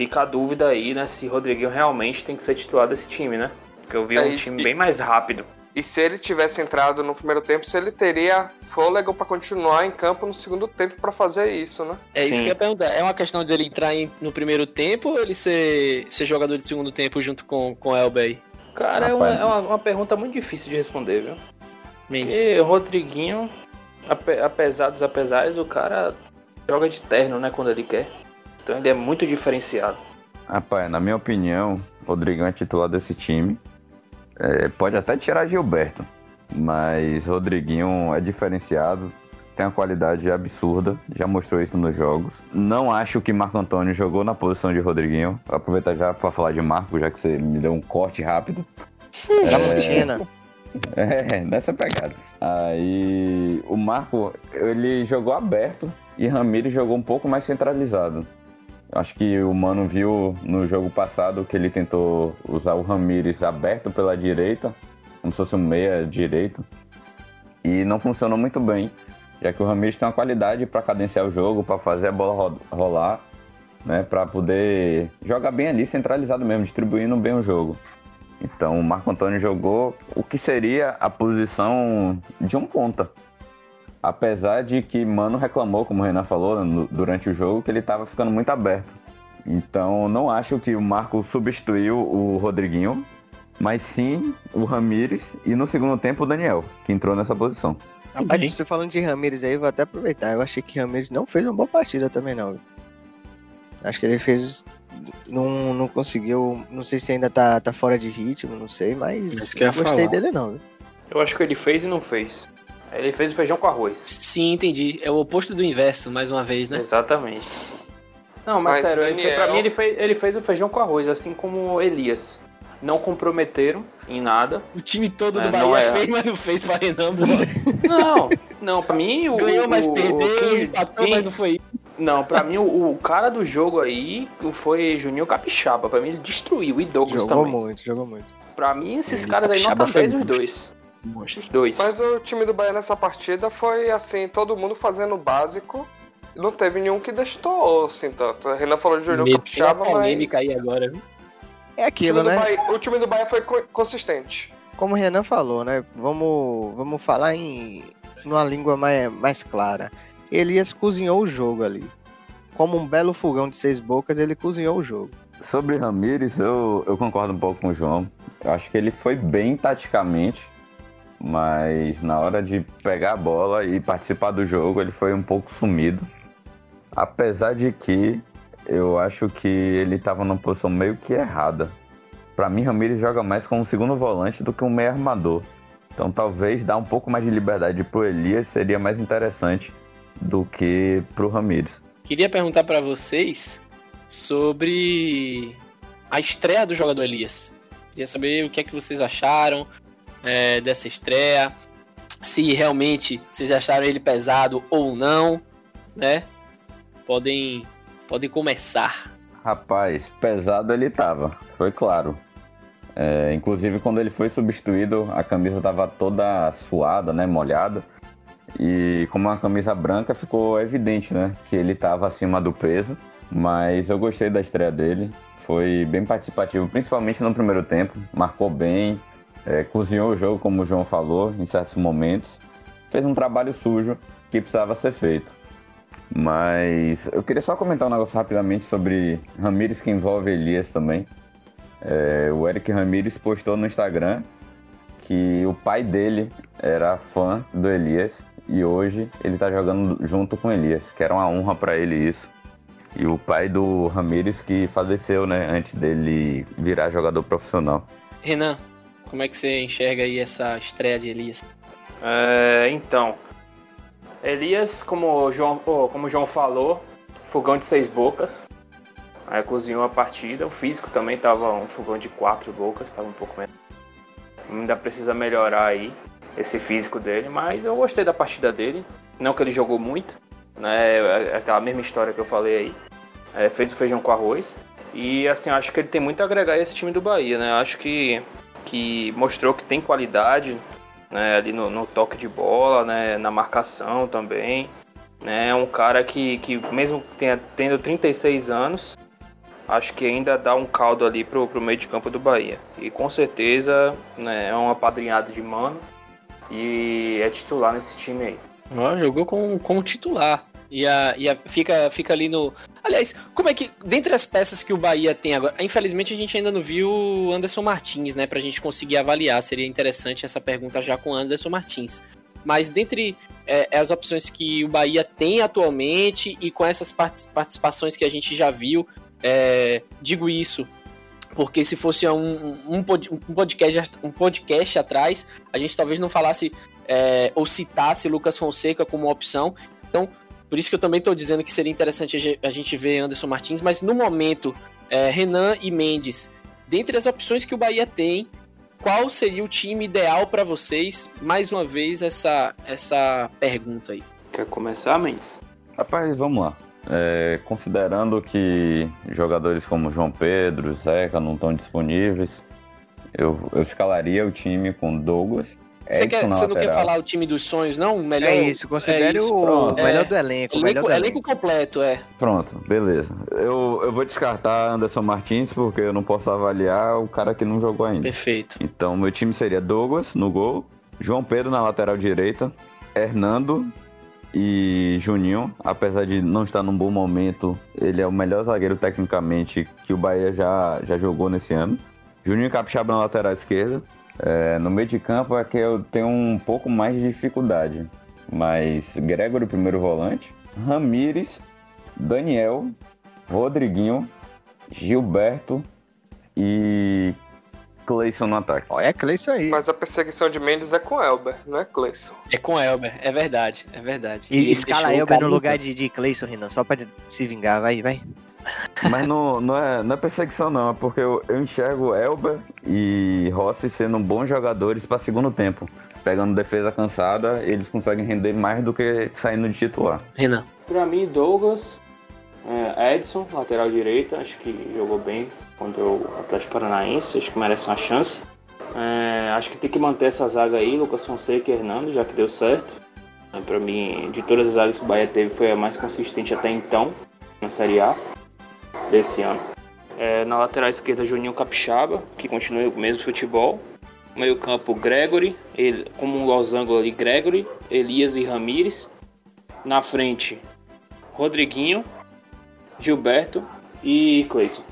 fica a dúvida aí, né, se Rodriguinho realmente tem que ser titular desse time, né? Porque eu vi é, um time e, bem mais rápido. E se ele tivesse entrado no primeiro tempo, se ele teria fôlego para continuar em campo no segundo tempo para fazer isso, né? É isso Sim. que eu ia perguntar. É uma questão dele entrar em, no primeiro tempo ou ele ser, ser jogador de segundo tempo junto com, com o Elbey? Cara, é, uma, é uma, uma, pergunta muito difícil de responder, viu? Mendes. Porque o Rodriguinho, apesar dos apesares, o cara joga de terno, né, quando ele quer. Então ele é muito diferenciado. Rapaz, na minha opinião, Rodrigão é titular desse time. É, pode até tirar Gilberto, mas Rodriguinho é diferenciado, tem uma qualidade absurda, já mostrou isso nos jogos. Não acho que Marco Antônio jogou na posição de Rodriguinho. Vou aproveitar já para falar de Marco, já que você me deu um corte rápido. é, é, nessa pegada. Aí o Marco, ele jogou aberto e Ramires jogou um pouco mais centralizado. Acho que o Mano viu no jogo passado que ele tentou usar o Ramires aberto pela direita, como se fosse um meia direito, e não funcionou muito bem, já que o Ramires tem uma qualidade para cadenciar o jogo, para fazer a bola rolar, né, para poder jogar bem ali, centralizado mesmo, distribuindo bem o jogo. Então o Marco Antônio jogou o que seria a posição de um ponta. Apesar de que Mano reclamou, como o Renan falou no, durante o jogo, que ele estava ficando muito aberto. Então não acho que o Marco substituiu o Rodriguinho, mas sim o Ramires e no segundo tempo o Daniel, que entrou nessa posição. Rapaz, você falando de Ramires aí, vou até aproveitar. Eu achei que Ramires não fez uma boa partida também, não. Acho que ele fez. Não, não conseguiu. Não sei se ainda tá, tá fora de ritmo, não sei, mas. Isso que eu não gostei dele, não. Eu acho que ele fez e não fez. Ele fez o feijão com arroz. Sim, entendi. É o oposto do inverso, mais uma vez, né? Exatamente. Não, mas, mas sério, Daniel... ele, pra mim ele fez, ele fez o feijão com arroz, assim como Elias. Não comprometeram em nada. O time todo é, do Bahia é... fez, mas não fez pra Renan, Não, não, pra mim o. Ganhou, mas perdeu, empatou, mas não foi Não, pra mim o, o, cara do jogo aí foi Juninho Capixaba. Pra mim ele destruiu. E Douglas jogou também. Jogou muito, jogou muito. Pra mim esses caras aí não 10 os dois. Dois. Mas o time do Bahia nessa partida foi assim, todo mundo fazendo o básico. Não teve nenhum que destoou assim tanto. A Renan falou de a Capixaba, mas. aí agora, viu? É O aquilo, do né? Bahia, o time do Bahia foi co- consistente. Como o Renan falou, né? Vamos, vamos falar em numa língua mais, mais clara. Elias cozinhou o jogo ali. Como um belo fogão de seis bocas, ele cozinhou o jogo. Sobre Ramires, eu, eu concordo um pouco com o João. Eu acho que ele foi bem taticamente, mas na hora de pegar a bola e participar do jogo, ele foi um pouco sumido. Apesar de que eu acho que ele estava numa posição meio que errada. Para mim, Ramires joga mais como segundo volante do que um meio armador. Então, talvez dar um pouco mais de liberdade pro Elias seria mais interessante do que pro Ramires. Queria perguntar pra vocês sobre a estreia do jogador Elias. Queria saber o que é que vocês acharam é, dessa estreia. Se realmente vocês acharam ele pesado ou não, né? Podem, podem começar. Rapaz, pesado ele tava, foi claro. É, inclusive quando ele foi substituído, a camisa tava toda suada, né, molhada. E como uma camisa branca, ficou evidente, né, que ele tava acima do peso. Mas eu gostei da estreia dele, foi bem participativo, principalmente no primeiro tempo. Marcou bem, é, cozinhou o jogo, como o João falou, em certos momentos. Fez um trabalho sujo que precisava ser feito. Mas eu queria só comentar um negócio rapidamente sobre Ramires que envolve Elias também. É, o Eric Ramires postou no Instagram que o pai dele era fã do Elias e hoje ele tá jogando junto com Elias, que era uma honra para ele isso. E o pai do Ramires que faleceu, né, antes dele virar jogador profissional. Renan, como é que você enxerga aí essa estreia de Elias? É, então, Elias, como o João, como o João falou, fogão de seis bocas. Aí cozinhou a partida. O físico também tava um fogão de quatro bocas, tava um pouco menos. Ainda precisa melhorar aí esse físico dele, mas eu gostei da partida dele. Não que ele jogou muito, né? É aquela mesma história que eu falei aí. É, fez o feijão com arroz. E assim, acho que ele tem muito a agregar a esse time do Bahia, né? Acho que, que mostrou que tem qualidade, né, ali no, no toque de bola, né, na marcação também. Né, é um cara que, que mesmo tenha, tendo 36 anos, acho que ainda dá um caldo ali pro, pro meio de campo do Bahia. E com certeza né, é um apadrinhado de mano e é titular nesse time aí. Ó, jogou com, como titular. E, a, e a- fica, fica ali no. Aliás, como é que. Dentre as peças que o Bahia tem agora. Infelizmente a gente ainda não viu o Anderson Martins, né? Pra gente conseguir avaliar. Seria interessante essa pergunta já com o Anderson Martins. Mas dentre é, as opções que o Bahia tem atualmente e com essas parti- participações que a gente já viu, é, digo isso porque se fosse um, um, um podcast, um podcast atrás, a gente talvez não falasse é, ou citasse Lucas Fonseca como opção. Então, por isso que eu também estou dizendo que seria interessante a ge- a gente ver Anderson Martins, mas no momento, é, Renan e Mendes, dentre as opções que o Bahia tem, qual seria o time ideal para vocês? Mais uma vez, essa, essa pergunta aí. Quer começar, Mendes? Rapaz, vamos lá. É, considerando que jogadores como João Pedro, Zeca não estão disponíveis, eu, eu escalaria o time com Douglas. Você, Edson quer, você não quer falar o time dos sonhos, não? O melhor, é isso, considere é isso, o pronto. melhor É. do elenco. o melhor elenco, do elenco elenco. completo, é. Pronto, beleza. Eu, eu vou descartar Anderson Martins porque eu não posso avaliar o cara que não jogou ainda. Perfeito. Então, meu time seria Douglas no gol, João Pedro na lateral direita, Hernando e Juninho. Apesar de não estar num bom momento, ele é o melhor zagueiro tecnicamente que o Bahia já, já jogou nesse ano. Juninho e Capixaba na lateral esquerda. É, no meio de campo é que eu tenho um pouco mais de dificuldade. Mas Gregor, primeiro volante. Ramires, Daniel, Rodriguinho, Gilberto e Cleison no ataque. Olha, é Cleison aí. Mas a perseguição de Mendes é com Elber, não é Cleison. É com Elber, é verdade, é verdade. E Ele escala Elber no lugar de, de Cleison, Renan, só pra se vingar. Vai, vai. Mas não, não, é, não é perseguição, não. É porque eu, eu enxergo Elber e Rossi sendo bons jogadores para segundo tempo. Pegando defesa cansada, eles conseguem render mais do que saindo de titular. Renan. Pra mim, Douglas, é, Edson, lateral direita, acho que jogou bem contra o Atlético Paranaense, acho que merece uma chance. É, acho que tem que manter essa zaga aí, Lucas Fonseca e Hernando, já que deu certo. É, pra mim, de todas as zagas que o Bahia teve, foi a mais consistente até então, na Série A desse ano. É, na lateral esquerda, Juninho Capixaba, que continua o mesmo futebol. Meio campo, Gregory, ele, como um losango ali, Gregory, Elias e Ramires. Na frente, Rodriguinho, Gilberto e Cleison.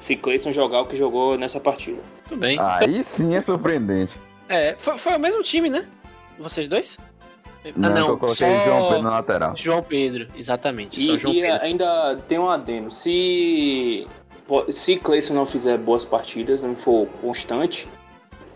Se Cleison jogar o que jogou nessa partida. Tudo bem. Então, Aí sim é surpreendente. é, foi, foi o mesmo time, né? Vocês dois? Não, que eu coloquei só João Pedro na lateral. João Pedro, exatamente. só E, João e Pedro. ainda tem um adendo. Se, se Cleison não fizer boas partidas, não for constante,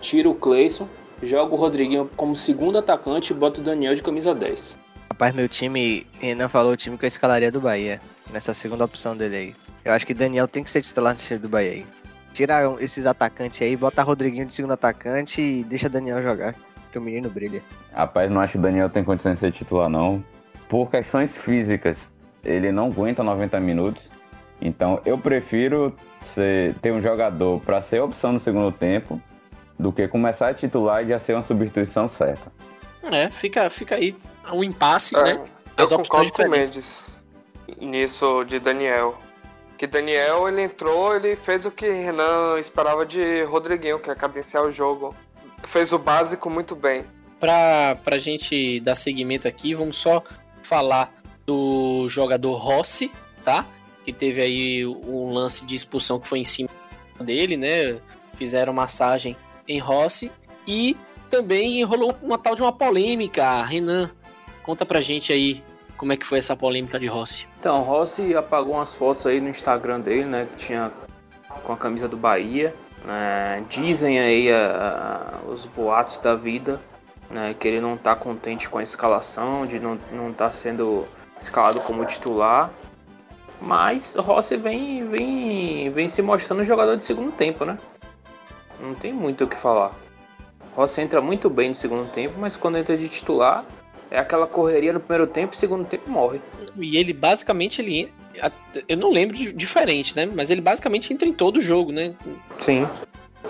tira o Cleison, joga o Rodriguinho como segundo atacante e bota o Daniel de camisa 10. Rapaz, meu time, Renan falou o time que eu escalaria do Bahia. Nessa segunda opção dele aí. Eu acho que Daniel tem que ser titular no time do Bahia aí. Tira esses atacantes aí, bota Rodriguinho de segundo atacante e deixa Daniel jogar. Que o menino brilha. Rapaz, não acho que o Daniel tem condições de ser titular, não. Por questões físicas, ele não aguenta 90 minutos. Então, eu prefiro ser- ter um jogador para ser opção no segundo tempo do que começar a titular e já ser uma substituição certa. É, fica, fica aí um impasse, É, né? As eu opções concordo com o. Mendes nisso de Daniel. Que Daniel, ele entrou, ele fez o que Renan esperava de Rodriguinho, que é cadenciar o jogo. Fez o básico muito bem. Pra, pra gente dar seguimento aqui, vamos só falar do jogador Rossi, tá? Que teve aí um lance de expulsão que foi em cima dele, né? Fizeram massagem em Rossi. E também rolou uma tal de uma polêmica. Renan, conta pra gente aí como é que foi essa polêmica de Rossi. Então, o Rossi apagou umas fotos aí no Instagram dele, né? Que tinha com a camisa do Bahia. Né, dizem aí a- a- os boatos da vida, né? Que ele não tá contente com a escalação, de não, não tá sendo escalado como titular. Mas Rossi vem, vem, vem se mostrando um jogador de segundo tempo, né? Não tem muito o que falar. Rossi entra muito bem no segundo tempo, mas quando entra de titular, é aquela correria no primeiro tempo e segundo tempo morre. E ele basicamente ele eu não lembro de diferente, né? Mas ele basicamente entra em todo o jogo, né? Sim,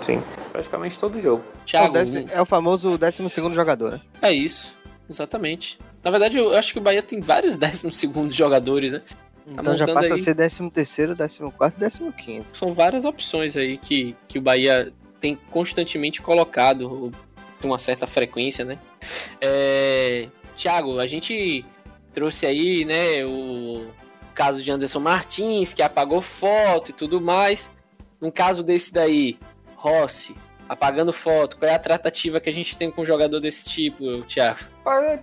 sim. Praticamente todo jogo. É o, Thiago, décimo- é o famoso 12 segundo jogador, né? é isso. Exatamente. Na verdade, eu acho que o Bahia tem vários 12 jogadores, né? Então já passa a aí. ser 13 terceiro, 14 e 15 São várias opções aí que, que o Bahia tem constantemente colocado com uma certa frequência, né? É... Thiago, a gente trouxe aí, né, o caso de Anderson Martins, que apagou foto e tudo mais. Um caso desse daí, Rossi, apagando foto, qual é a tratativa que a gente tem com um jogador desse tipo, Thiago?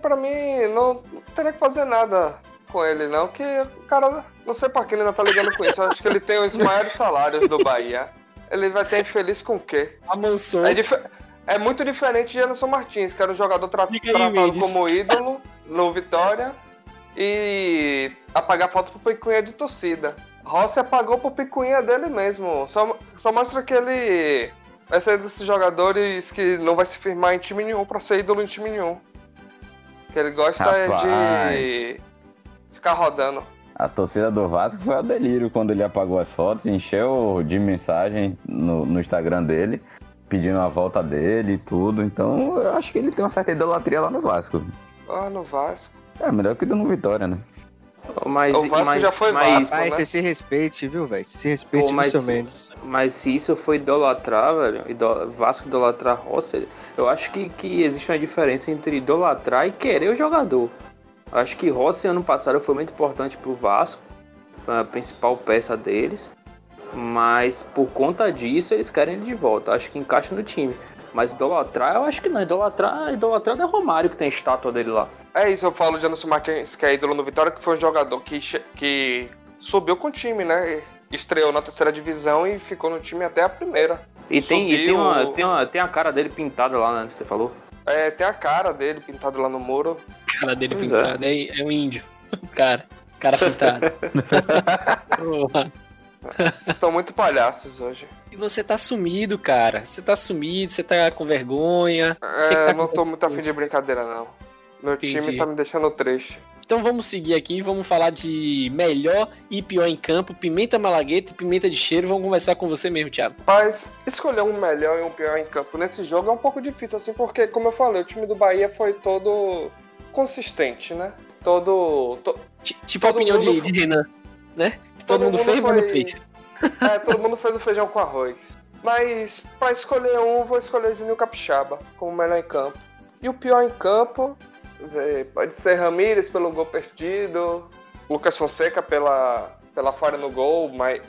Pra mim, não, não teria que fazer nada com ele, não, que o cara, não sei por que ele ainda tá ligando com isso. Eu acho que ele tem os maiores salários do Bahia. Ele vai ter infeliz com o quê? Amansou. É, dif- é muito diferente de Anderson Martins, que era um jogador tra aí, tratado Mendes. como ídolo no Vitória e apagar foto pro picuinha de torcida. Rossi apagou pro picuinha dele mesmo. Só, só mostra que ele vai ser desses jogadores que não vai se firmar em time nenhum pra ser ídolo em time nenhum. Que ele gosta é de ficar rodando. A torcida do Vasco foi ao delírio quando ele apagou as fotos, encheu de mensagem no, no Instagram dele, pedindo a volta dele e tudo. Então eu acho que ele tem uma certa idolatria lá no Vasco. Ah, no Vasco. É melhor que no Vitória, né? Mas, O Vasco mas, já foi mas, Vasco, Mas né? você se respeite, viu, velho? Você se respeite, Pô, mas- seu Mendes? mas se isso foi idolatrar, velho, ido- Vasco idolatrar Rossi, eu acho que, que existe uma diferença entre idolatrar e querer o jogador. Eu acho que Rossi ano passado foi muito importante pro Vasco, foi a principal peça deles, mas por conta disso eles querem ele de volta. Acho que encaixa no time. Mas idolatrar, eu acho que não. Idolatrar, idolatrar é Romário que tem a estátua dele lá. É isso, eu falo de Anderson Martins, que é ídolo no Vitória, que foi um jogador que, que subiu com o time, né? Estreou na terceira divisão e ficou no time até a primeira. E tem, e tem, uma, tem, uma, tem a cara dele pintada lá, né? Você falou? É, tem a cara dele pintado lá no muro. cara dele Pois é. pintado. É. é um índio. Cara. Cara pintado. Vocês estão muito palhaços hoje. e você tá sumido, cara. Você tá sumido, você tá com vergonha. É, que tá não tô muito afim de brincadeira, não. Meu Entendi. time tá me deixando triste. Então vamos seguir aqui, vamos falar de melhor e pior em campo, pimenta malagueta e pimenta de cheiro. Vamos conversar com você mesmo, Thiago. Mas escolher um melhor e um pior em campo nesse jogo é um pouco difícil, assim, porque, como eu falei, o time do Bahia foi todo consistente, né? Todo. to- Ti- Tipo a Todo opinião de, de Renan, né? Todo, Todo mundo mundo fez, mas não foi- fez. É, todo mundo fez o feijão com arroz. Mas pra escolher um, vou escolher Juninho Capixaba como melhor em campo. E o pior em campo pode ser Ramírez pelo gol perdido, Lucas Fonseca pela, pela falha no gol, mas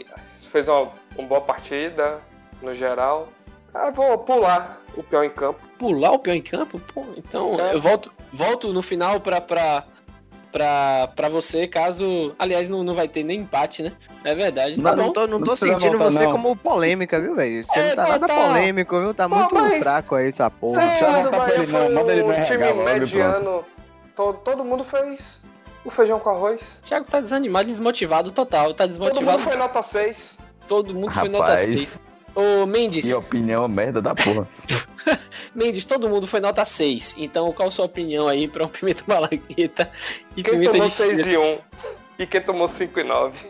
fez uma, uma boa partida no geral. Ah, vou pular o pior em campo. Pular o pior em campo? Pô, então É. eu volto, volto no final pra, pra, pra, pra você, caso. Aliás, não, não vai ter nem empate, né? É verdade. Tá não bom. tô, não Não tô precisa sentindo voltar, você não. como polêmica, viu, velho? Você É, não tá, tá, nada tá. polêmico, viu? Tá Pô, muito mas- fraco aí essa porra. Eu Sério, voltar do pra ele, não. Manda ele no time mediano. Todo, todo mundo fez o feijão com arroz. Thiago tá desanimado, desmotivado total. Tá Todo mundo desmotivado. foi nota 6. Todo mundo foi nota Rapaz. 6. Ô, Mendes, Que opinião merda da porra. Mendes, todo mundo foi nota 6. Então, qual a sua opinião aí pra o Pimenta Malagueta e Quem Pimenta tomou de Cheiro? 6 e 1 e quem tomou 5 e 9.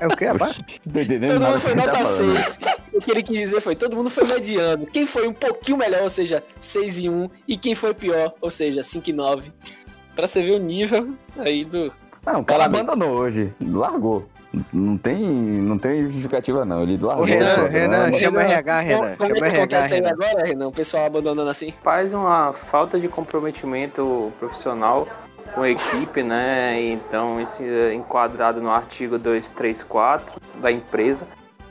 É o que, rapaz? Oxi, Tô entendendo Todo mundo foi tá nota falando. 6. O que ele quis dizer foi: todo mundo foi mediano. Quem foi um pouquinho melhor, ou seja, 6 e 1. E quem foi pior, ou seja, 5 e 9. Pra você ver o nível aí do. Não, o cara abandonou hoje. Largou. Não tem, não tem justificativa, não. Ele largou. Renan, o programa. Renan, chama o RH, Renan. Como é Chama o que RH, acontece aí Renan. agora, Renan? O pessoal abandonando assim? Faz uma falta de comprometimento profissional com a equipe, né? Então, isso é enquadrado no artigo 234 da empresa.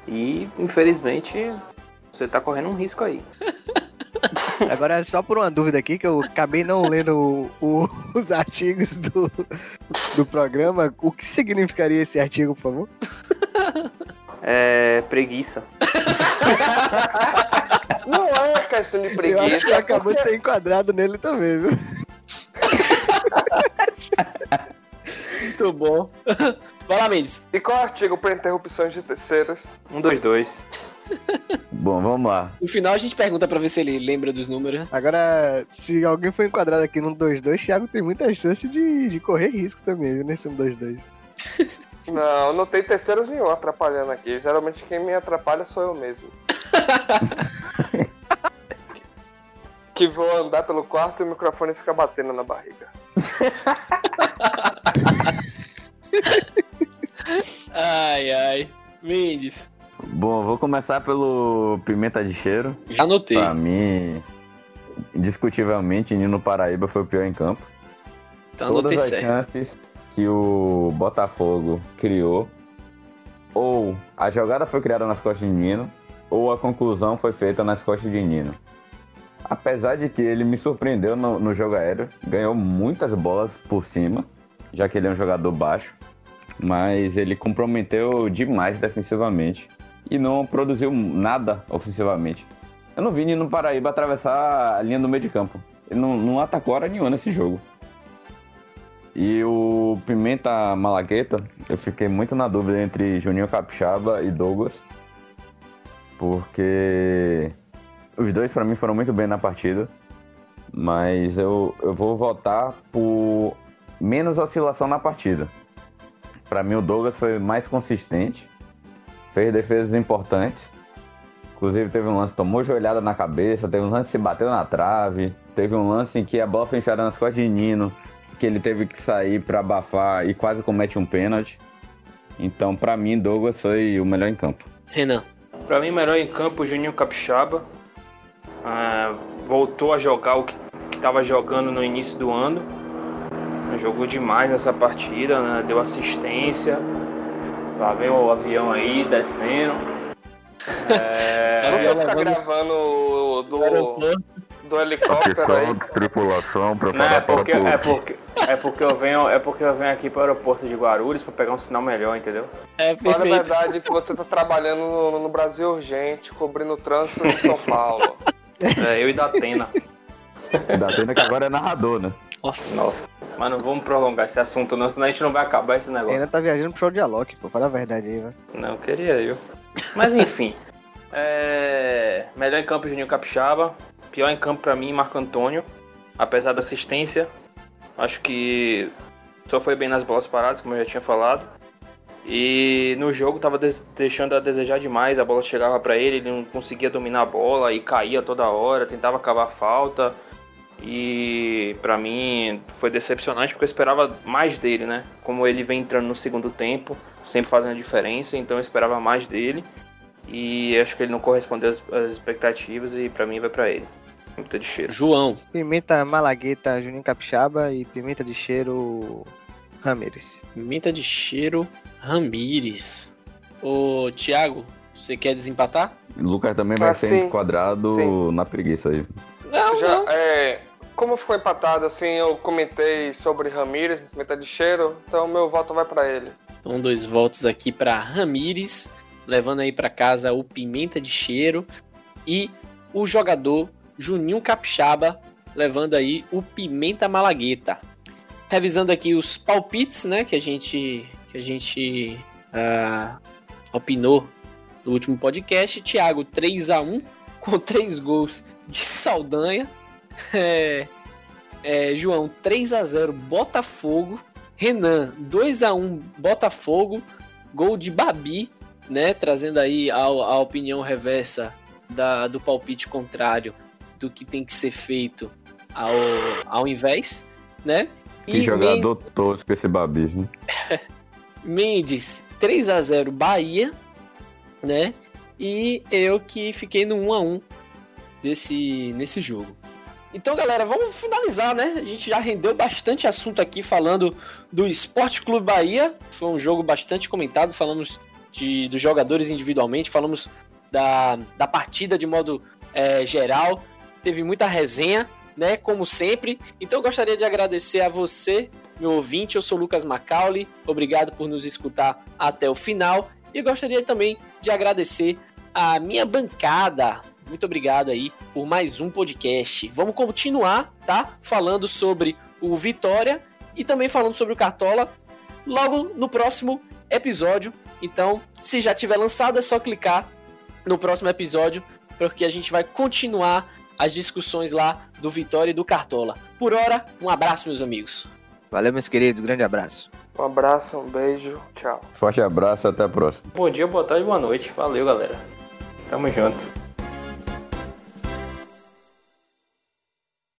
E, infelizmente, você tá correndo um risco aí. Agora, só por uma dúvida aqui, que eu acabei não lendo o- o- os artigos do, do programa. O que significaria esse artigo, por favor? É preguiça. Não é questão de eu acho que preguiça. você é acabou de porque- ser enquadrado nele também, viu? Muito bom. Vai lá, Mendes. E qual é o artigo para interrupções de terceiros? Um, dois, dois. Bom, vamos lá. No final a gente pergunta pra ver se ele lembra dos números. Agora, se alguém for enquadrado aqui no 2-2, Thiago tem muita chance de, de correr risco também, viu? Nesse 1-2-2. Não, não tem terceiros nenhum atrapalhando aqui. Geralmente quem me atrapalha sou eu mesmo. que vou andar pelo quarto e o microfone fica batendo na barriga. Ai, ai. Mendes. Bom, vou começar pelo Pimenta de Cheiro. Já anotei. Pra mim, indiscutivelmente, Nino Paraíba foi o pior em campo. Então anotei Todas as certo. chances que o Botafogo criou, ou a jogada foi criada nas costas de Nino, ou a conclusão foi feita nas costas de Nino. Apesar de que ele me surpreendeu no, no jogo aéreo, ganhou muitas bolas por cima, já que ele é um jogador baixo, mas ele comprometeu demais defensivamente e não produziu nada ofensivamente. Eu não vi Nino Paraíba atravessar a linha do meio de campo. Ele não, não atacou hora nenhuma nesse jogo. E o Pimenta Malagueta, eu fiquei muito na dúvida entre Juninho Capixaba e Douglas. Porque os dois pra mim foram muito bem na partida. Mas eu, eu vou votar por menos oscilação na partida. Pra mim o Douglas foi mais consistente. Fez defesas importantes. Inclusive teve um lance que tomou joelhada na cabeça, teve um lance que se bateu na trave, teve um lance em que a bola foi enfiada nas costas de Nino que ele teve que sair pra abafar e quase comete um pênalti. Então, pra mim, Douglas foi o melhor em campo. Renan. Pra mim, melhor em campo, Juninho Capixaba. Ah, voltou a jogar o que estava jogando no início do ano. Jogou demais nessa partida, né? deu assistência. Lá vem o avião aí descendo. É, Você eu fica levando- gravando do, Aeroporto. do helicóptero aí. tripulação, não, é porque, é, porque, é, porque eu venho, é porque eu venho aqui para o aeroporto de Guarulhos para pegar um sinal melhor, entendeu? É Fala a verdade que você tá trabalhando no, no Brasil urgente, cobrindo o trânsito de São Paulo. É, eu e da Atena. Da Atena que agora é narrador, né? Nossa. Nossa. Mas não vamos prolongar esse assunto, não, senão a gente não vai acabar esse negócio. Ainda tá viajando pro show de Alok, pô. Fala a verdade aí, velho. Não, queria eu. Mas enfim. É, Melhor em campo, Juninho Capixaba. Pior em campo pra mim, Marco Antônio. Apesar da assistência, acho que só foi bem nas bolas paradas, como eu já tinha falado. E no jogo tava deixando a desejar demais, a bola chegava para ele, ele não conseguia dominar a bola e caía toda hora, tentava cavar falta. E pra mim foi decepcionante porque eu esperava mais dele, né? Como ele vem entrando no segundo tempo, sempre fazendo a diferença, então eu esperava mais dele. E acho que ele não correspondeu às, às expectativas e pra mim vai pra ele. Pimenta de cheiro. João, Pimenta Malagueta, Juninho Capixaba e Pimenta de Cheiro Ramires. pimenta de cheiro, Ramires. Ô, Thiago, você quer desempatar? Lucas também vai Ah, ser sim. enquadrado Sim. na preguiça aí. Não, Já, não. é, como ficou empatado, assim, eu comentei sobre Ramírez, pimenta de cheiro, então meu voto vai pra ele. Então, dois votos aqui para Ramires, levando aí para casa o Pimenta de Cheiro e o jogador Juninho Capixaba, levando aí o Pimenta Malagueta. Revisando aqui os palpites, né, que a gente que a gente ah, opinou no último podcast. Thiago 3 a 1 com três gols de Saldanha. É, é, João 3 a 0 Botafogo. Renan, 2 a 1 Botafogo, gol de Babi, né? Trazendo aí a, a opinião reversa da, do palpite contrário do que tem que ser feito ao, ao invés, né? Que Men- jogador tosco esse babismo. Mendes, 3 a 0 Bahia, né? E eu que fiquei no 1 a 1 desse nesse jogo. Então, galera, vamos finalizar, né? A gente já rendeu bastante assunto aqui falando do Esporte Clube Bahia. Foi um jogo bastante comentado, falamos de, dos jogadores individualmente, falamos da, da partida de modo é, geral. Teve muita resenha, né? Como sempre. Então, eu gostaria de agradecer a você, meu ouvinte. Eu sou Lucas Macaulay. Obrigado por nos escutar até o final. E gostaria também de agradecer a minha bancada. Muito obrigado aí por mais um podcast. Vamos continuar, tá? Falando sobre o Vitória e também falando sobre o Cartola logo no próximo episódio. Então, se já tiver lançado, é só clicar no próximo episódio, porque a gente vai continuar as discussões lá do Vitória e do Cartola. Por hora, um abraço, meus amigos. Valeu, meus queridos. Grande abraço. Um abraço, um beijo, tchau. Forte abraço, até a próxima. Bom dia, boa tarde, boa noite. Valeu, galera. Tamo junto.